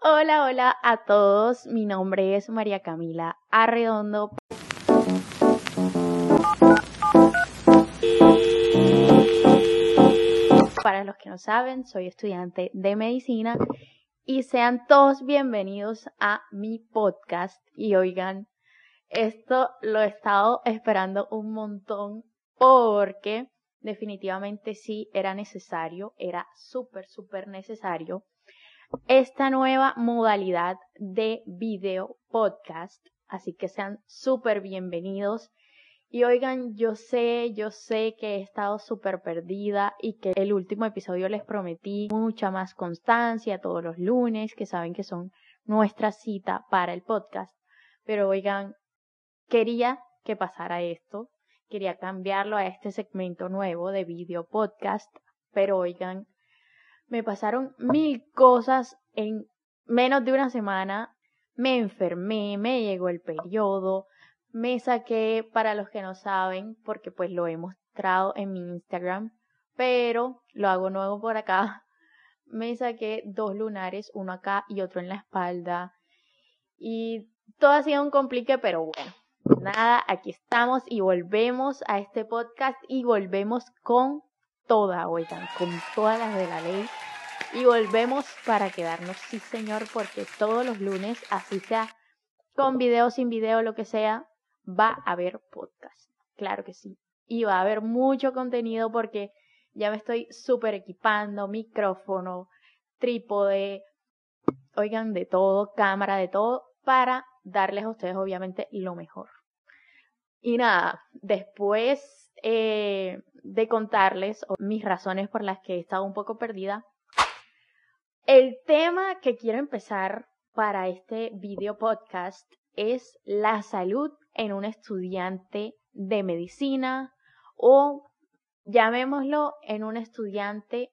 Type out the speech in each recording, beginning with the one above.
Hola, hola a todos. Mi nombre es María Camila Arredondo. Para los que no saben, soy estudiante de medicina y sean todos bienvenidos a mi podcast. Y oigan, esto lo he estado esperando un montón porque definitivamente sí era necesario, era súper, súper necesario esta nueva modalidad de video podcast. Así que sean súper bienvenidos. Y oigan, yo sé, yo sé que he estado súper perdida y que el último episodio les prometí mucha más constancia todos los lunes, que saben que son nuestra cita para el podcast. Pero oigan, quería que pasara esto, quería cambiarlo a este segmento nuevo de video podcast, pero oigan, me pasaron mil cosas en menos de una semana. Me enfermé, me llegó el periodo, me saqué, para los que no saben, porque pues lo he mostrado en mi Instagram, pero lo hago nuevo por acá. Me saqué dos lunares, uno acá y otro en la espalda. Y todo ha sido un complique, pero bueno, nada, aquí estamos y volvemos a este podcast y volvemos con toda, oigan, con todas las de la ley. Y volvemos para quedarnos, sí señor, porque todos los lunes, así sea con video, sin video, lo que sea, va a haber podcast. Claro que sí. Y va a haber mucho contenido porque ya me estoy súper equipando, micrófono, trípode, oigan, de todo, cámara, de todo, para darles a ustedes obviamente lo mejor. Y nada, después eh, de contarles mis razones por las que he estado un poco perdida, el tema que quiero empezar para este video podcast es la salud en un estudiante de medicina o llamémoslo en un estudiante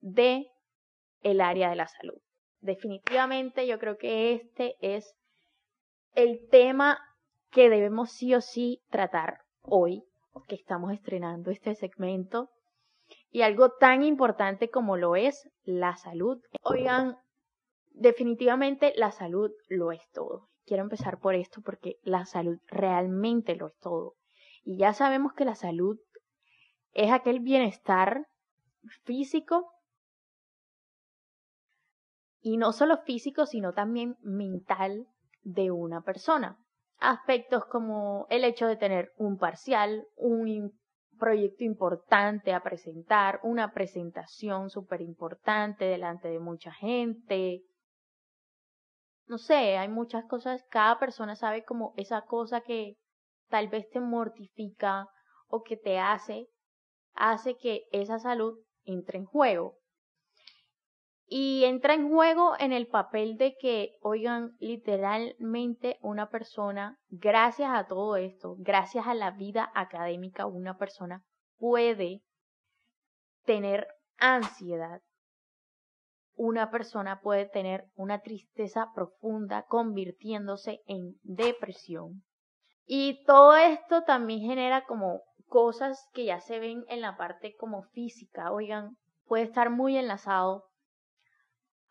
de el área de la salud. Definitivamente yo creo que este es el tema que debemos sí o sí tratar hoy, que estamos estrenando este segmento y algo tan importante como lo es la salud. Oigan, definitivamente la salud lo es todo. Quiero empezar por esto porque la salud realmente lo es todo. Y ya sabemos que la salud es aquel bienestar físico y no solo físico, sino también mental de una persona. Aspectos como el hecho de tener un parcial, un proyecto importante a presentar, una presentación súper importante delante de mucha gente. No sé, hay muchas cosas, cada persona sabe como esa cosa que tal vez te mortifica o que te hace, hace que esa salud entre en juego y entra en juego en el papel de que, oigan, literalmente una persona, gracias a todo esto, gracias a la vida académica, una persona puede tener ansiedad. Una persona puede tener una tristeza profunda convirtiéndose en depresión. Y todo esto también genera como cosas que ya se ven en la parte como física. Oigan, puede estar muy enlazado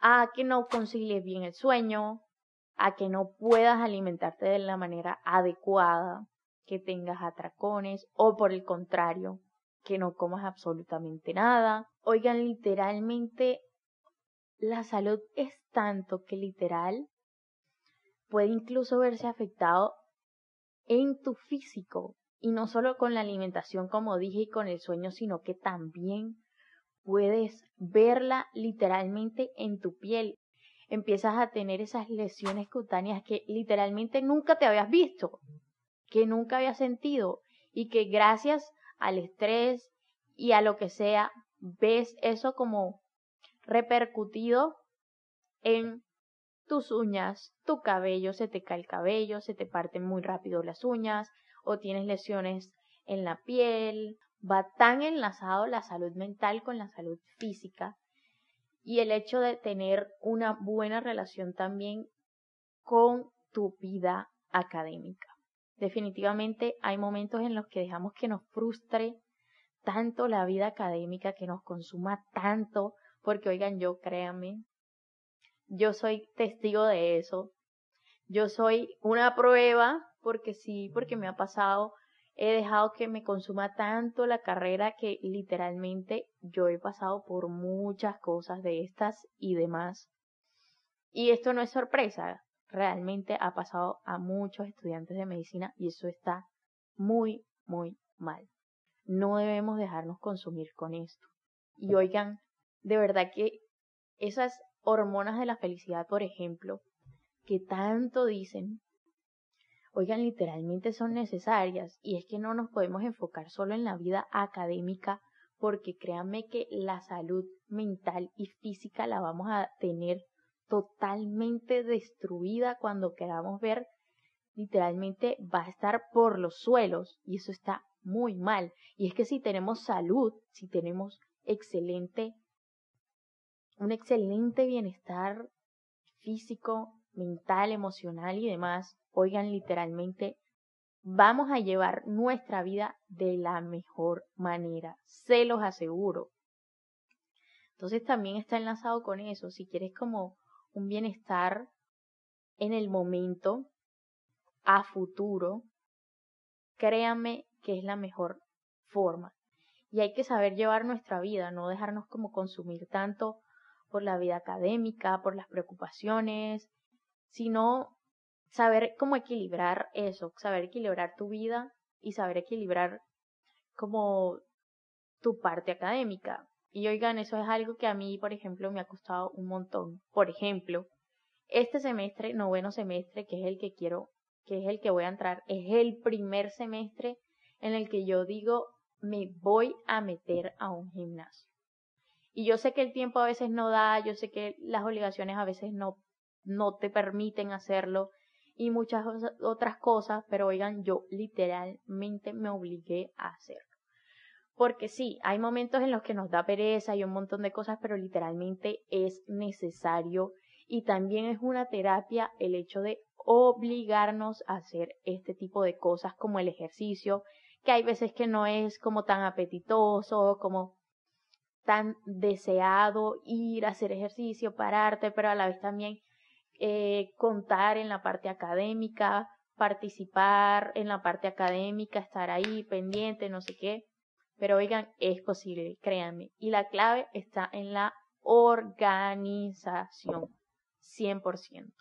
a que no concilies bien el sueño, a que no puedas alimentarte de la manera adecuada, que tengas atracones o por el contrario, que no comas absolutamente nada. Oigan, literalmente la salud es tanto que literal puede incluso verse afectado en tu físico y no solo con la alimentación como dije y con el sueño, sino que también puedes verla literalmente en tu piel. Empiezas a tener esas lesiones cutáneas que literalmente nunca te habías visto, que nunca habías sentido y que gracias al estrés y a lo que sea, ves eso como repercutido en tus uñas, tu cabello, se te cae el cabello, se te parten muy rápido las uñas o tienes lesiones en la piel va tan enlazado la salud mental con la salud física y el hecho de tener una buena relación también con tu vida académica. Definitivamente hay momentos en los que dejamos que nos frustre tanto la vida académica, que nos consuma tanto, porque oigan, yo créanme, Yo soy testigo de eso. Yo soy una prueba porque sí, porque me ha pasado. He dejado que me consuma tanto la carrera que literalmente yo he pasado por muchas cosas de estas y demás. Y esto no es sorpresa, realmente ha pasado a muchos estudiantes de medicina y eso está muy, muy mal. No debemos dejarnos consumir con esto. Y oigan, de verdad que esas hormonas de la felicidad, por ejemplo, que tanto dicen, oigan, literalmente son necesarias y es que no nos podemos enfocar solo en la vida académica porque créanme que la salud mental y física la vamos a tener totalmente destruida cuando queramos ver, literalmente va a estar por los suelos y eso está muy mal. Y es que si tenemos salud, si tenemos excelente, un excelente bienestar físico, mental, emocional y demás, oigan literalmente, vamos a llevar nuestra vida de la mejor manera, se los aseguro. Entonces también está enlazado con eso, si quieres como un bienestar en el momento, a futuro, créanme que es la mejor forma. Y hay que saber llevar nuestra vida, no dejarnos como consumir tanto por la vida académica, por las preocupaciones, sino saber cómo equilibrar eso, saber equilibrar tu vida y saber equilibrar como tu parte académica. Y oigan, eso es algo que a mí, por ejemplo, me ha costado un montón. Por ejemplo, este semestre, noveno semestre, que es el que quiero, que es el que voy a entrar, es el primer semestre en el que yo digo, me voy a meter a un gimnasio. Y yo sé que el tiempo a veces no da, yo sé que las obligaciones a veces no, no te permiten hacerlo y muchas otras cosas, pero oigan, yo literalmente me obligué a hacerlo. Porque sí, hay momentos en los que nos da pereza y un montón de cosas, pero literalmente es necesario y también es una terapia el hecho de obligarnos a hacer este tipo de cosas como el ejercicio, que hay veces que no es como tan apetitoso, como tan deseado ir a hacer ejercicio, pararte, pero a la vez también eh, contar en la parte académica, participar en la parte académica, estar ahí pendiente, no sé qué. Pero oigan, es posible, créanme. Y la clave está en la organización, 100%.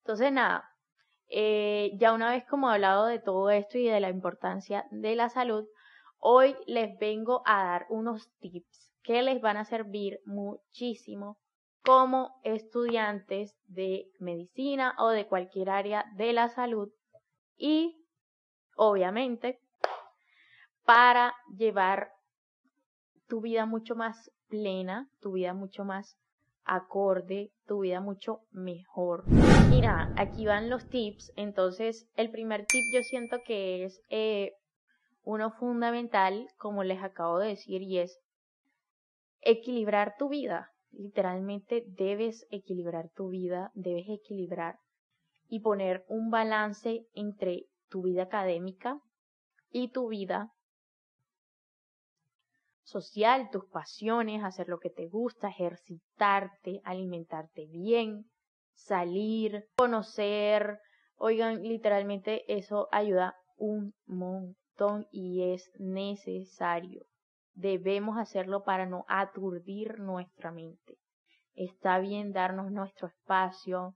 Entonces, nada, eh, ya una vez como hablado de todo esto y de la importancia de la salud, hoy les vengo a dar unos tips que les van a servir muchísimo como estudiantes de medicina o de cualquier área de la salud y obviamente para llevar tu vida mucho más plena, tu vida mucho más acorde, tu vida mucho mejor. Y aquí van los tips. Entonces, el primer tip yo siento que es eh, uno fundamental, como les acabo de decir, y es equilibrar tu vida. Literalmente debes equilibrar tu vida, debes equilibrar y poner un balance entre tu vida académica y tu vida social, tus pasiones, hacer lo que te gusta, ejercitarte, alimentarte bien, salir, conocer. Oigan, literalmente eso ayuda un montón y es necesario. Debemos hacerlo para no aturdir nuestra mente. Está bien darnos nuestro espacio,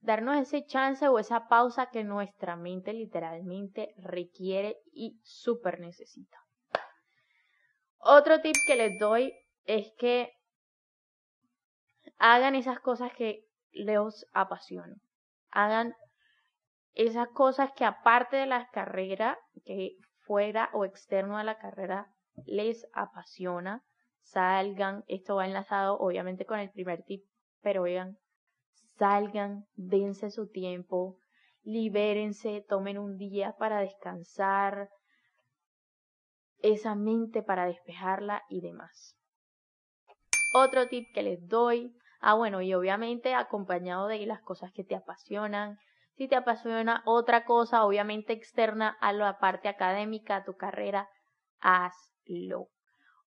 darnos ese chance o esa pausa que nuestra mente literalmente requiere y súper necesita. Otro tip que les doy es que hagan esas cosas que les apasionan. Hagan esas cosas que aparte de la carrera, que fuera o externo a la carrera, les apasiona. Salgan, esto va enlazado obviamente con el primer tip, pero oigan, salgan, dense su tiempo, libérense, tomen un día para descansar, esa mente para despejarla y demás. Otro tip que les doy, ah bueno, y obviamente acompañado de las cosas que te apasionan. Si te apasiona otra cosa, obviamente externa a la parte académica, a tu carrera, hazlo.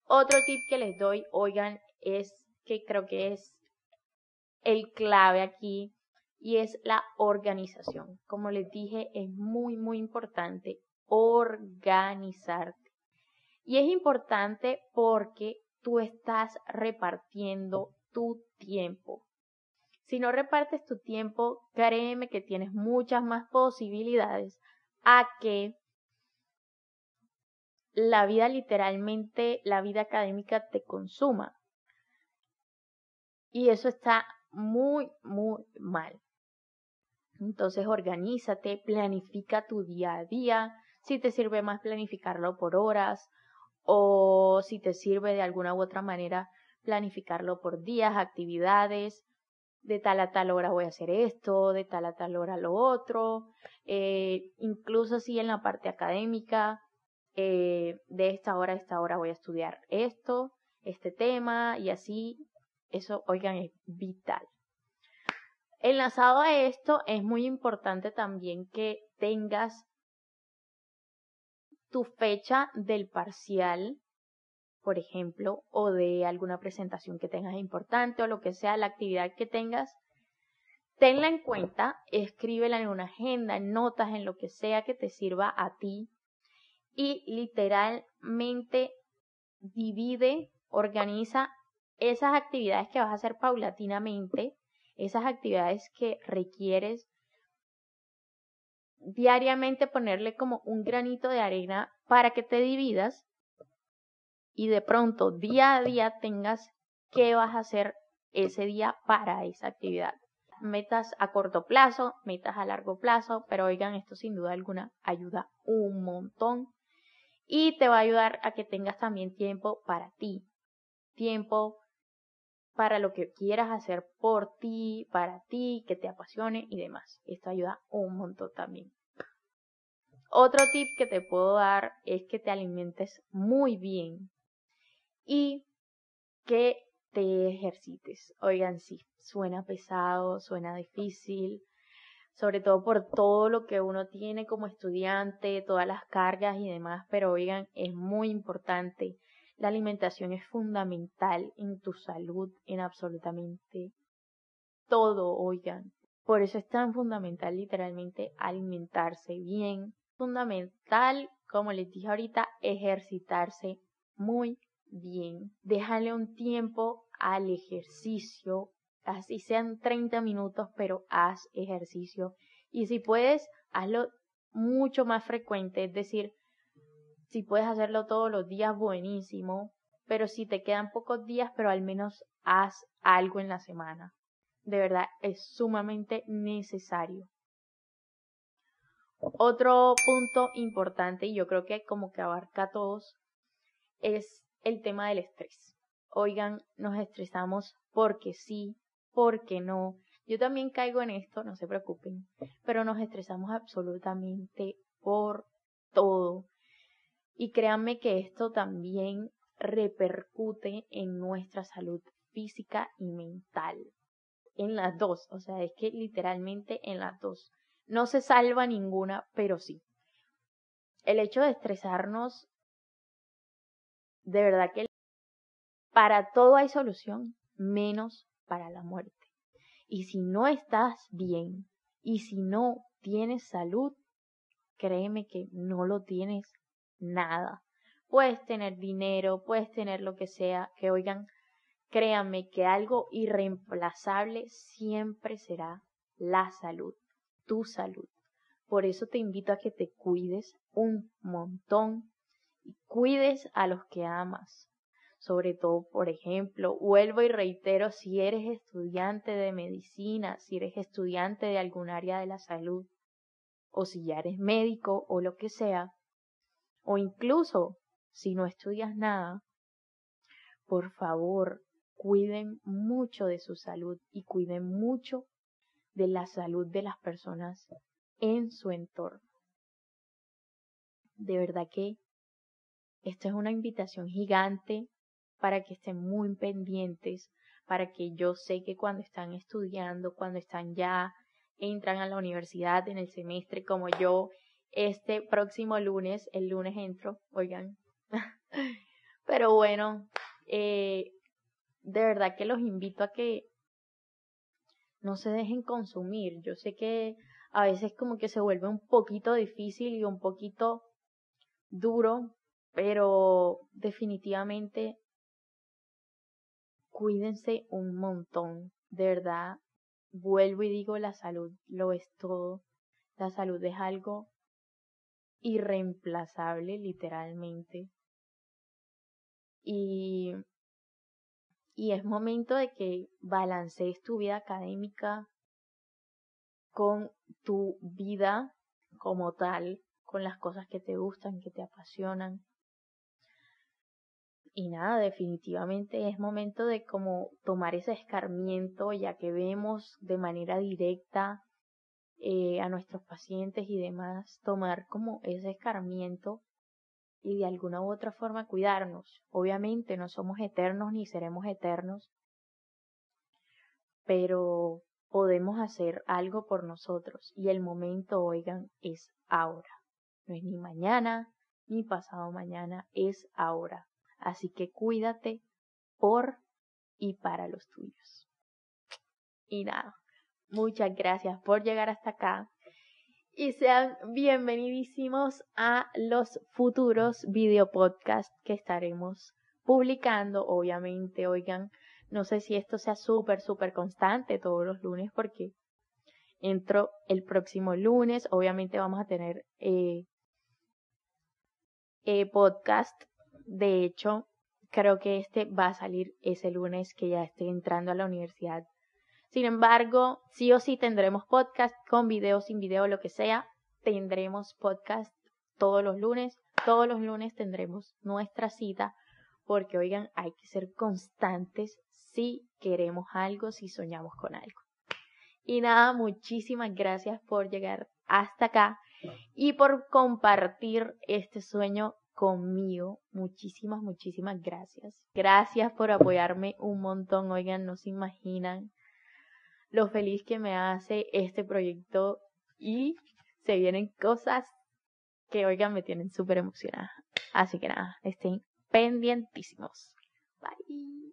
Otro tip que les doy, oigan, es que creo que es el clave aquí y es la organización. Como les dije, es muy, muy importante organizarte. Y es importante porque tú estás repartiendo tu tiempo. Si no repartes tu tiempo, créeme que tienes muchas más posibilidades a que la vida literalmente, la vida académica te consuma. Y eso está muy, muy mal. Entonces organízate, planifica tu día a día, si te sirve más planificarlo por horas o si te sirve de alguna u otra manera planificarlo por días, actividades, de tal a tal hora voy a hacer esto, de tal a tal hora lo otro, eh, incluso si en la parte académica, eh, de esta hora a esta hora voy a estudiar esto, este tema y así, eso, oigan, es vital. Enlazado a esto, es muy importante también que tengas tu fecha del parcial, por ejemplo, o de alguna presentación que tengas importante o lo que sea, la actividad que tengas, tenla en cuenta, escríbela en una agenda, en notas, en lo que sea que te sirva a ti y literalmente divide, organiza esas actividades que vas a hacer paulatinamente, esas actividades que requieres diariamente ponerle como un granito de arena para que te dividas y de pronto día a día tengas qué vas a hacer ese día para esa actividad. Metas a corto plazo, metas a largo plazo, pero oigan, esto sin duda alguna ayuda un montón y te va a ayudar a que tengas también tiempo para ti, tiempo para lo que quieras hacer por ti, para ti, que te apasione y demás. Esto ayuda un montón también. Otro tip que te puedo dar es que te alimentes muy bien y que te ejercites. Oigan, sí, suena pesado, suena difícil, sobre todo por todo lo que uno tiene como estudiante, todas las cargas y demás, pero oigan, es muy importante. La alimentación es fundamental en tu salud, en absolutamente todo, oigan. Por eso es tan fundamental literalmente alimentarse bien, fundamental, como les dije ahorita, ejercitarse muy bien. Déjale un tiempo al ejercicio, así sean 30 minutos, pero haz ejercicio. Y si puedes, hazlo mucho más frecuente, es decir, si puedes hacerlo todos los días, buenísimo, pero si te quedan pocos días, pero al menos haz algo en la semana. De verdad, es sumamente necesario. Otro punto importante, y yo creo que como que abarca a todos, es el tema del estrés. Oigan, nos estresamos porque sí, porque no. Yo también caigo en esto, no se preocupen, pero nos estresamos absolutamente por todo. Y créanme que esto también repercute en nuestra salud física y mental. En las dos, o sea, es que literalmente en las dos. No se salva ninguna, pero sí. El hecho de estresarnos, de verdad que para todo hay solución, menos para la muerte. Y si no estás bien y si no tienes salud, créeme que no lo tienes nada. Puedes tener dinero, puedes tener lo que sea, que oigan, créanme que algo irreemplazable siempre será la salud tu salud. Por eso te invito a que te cuides un montón y cuides a los que amas. Sobre todo, por ejemplo, vuelvo y reitero, si eres estudiante de medicina, si eres estudiante de algún área de la salud, o si ya eres médico o lo que sea, o incluso si no estudias nada, por favor, cuiden mucho de su salud y cuiden mucho de la salud de las personas en su entorno. De verdad que esto es una invitación gigante para que estén muy pendientes, para que yo sé que cuando están estudiando, cuando están ya, entran a la universidad en el semestre como yo, este próximo lunes, el lunes entro, oigan. Pero bueno, eh, de verdad que los invito a que no se dejen consumir. Yo sé que a veces como que se vuelve un poquito difícil y un poquito duro, pero definitivamente cuídense un montón. De verdad, vuelvo y digo, la salud lo es todo. La salud es algo irreemplazable, literalmente. Y, y es momento de que balancees tu vida académica con tu vida como tal, con las cosas que te gustan, que te apasionan. Y nada, definitivamente es momento de como tomar ese escarmiento, ya que vemos de manera directa eh, a nuestros pacientes y demás, tomar como ese escarmiento y de alguna u otra forma cuidarnos. Obviamente no somos eternos ni seremos eternos, pero podemos hacer algo por nosotros y el momento, oigan, es ahora. No es ni mañana ni pasado mañana, es ahora. Así que cuídate por y para los tuyos. Y nada, muchas gracias por llegar hasta acá. Y sean bienvenidísimos a los futuros video podcasts que estaremos publicando. Obviamente, oigan, no sé si esto sea súper, súper constante todos los lunes porque entro el próximo lunes. Obviamente vamos a tener eh, eh, podcast de hecho, creo que este va a salir ese lunes que ya esté entrando a la universidad. Sin embargo, sí o sí tendremos podcast con video, sin video, lo que sea. Tendremos podcast todos los lunes. Todos los lunes tendremos nuestra cita porque, oigan, hay que ser constantes si queremos algo, si soñamos con algo. Y nada, muchísimas gracias por llegar hasta acá y por compartir este sueño conmigo. Muchísimas, muchísimas gracias. Gracias por apoyarme un montón. Oigan, no se imaginan lo feliz que me hace este proyecto y se vienen cosas que, oigan, me tienen súper emocionada. Así que nada, estén pendientísimos. Bye.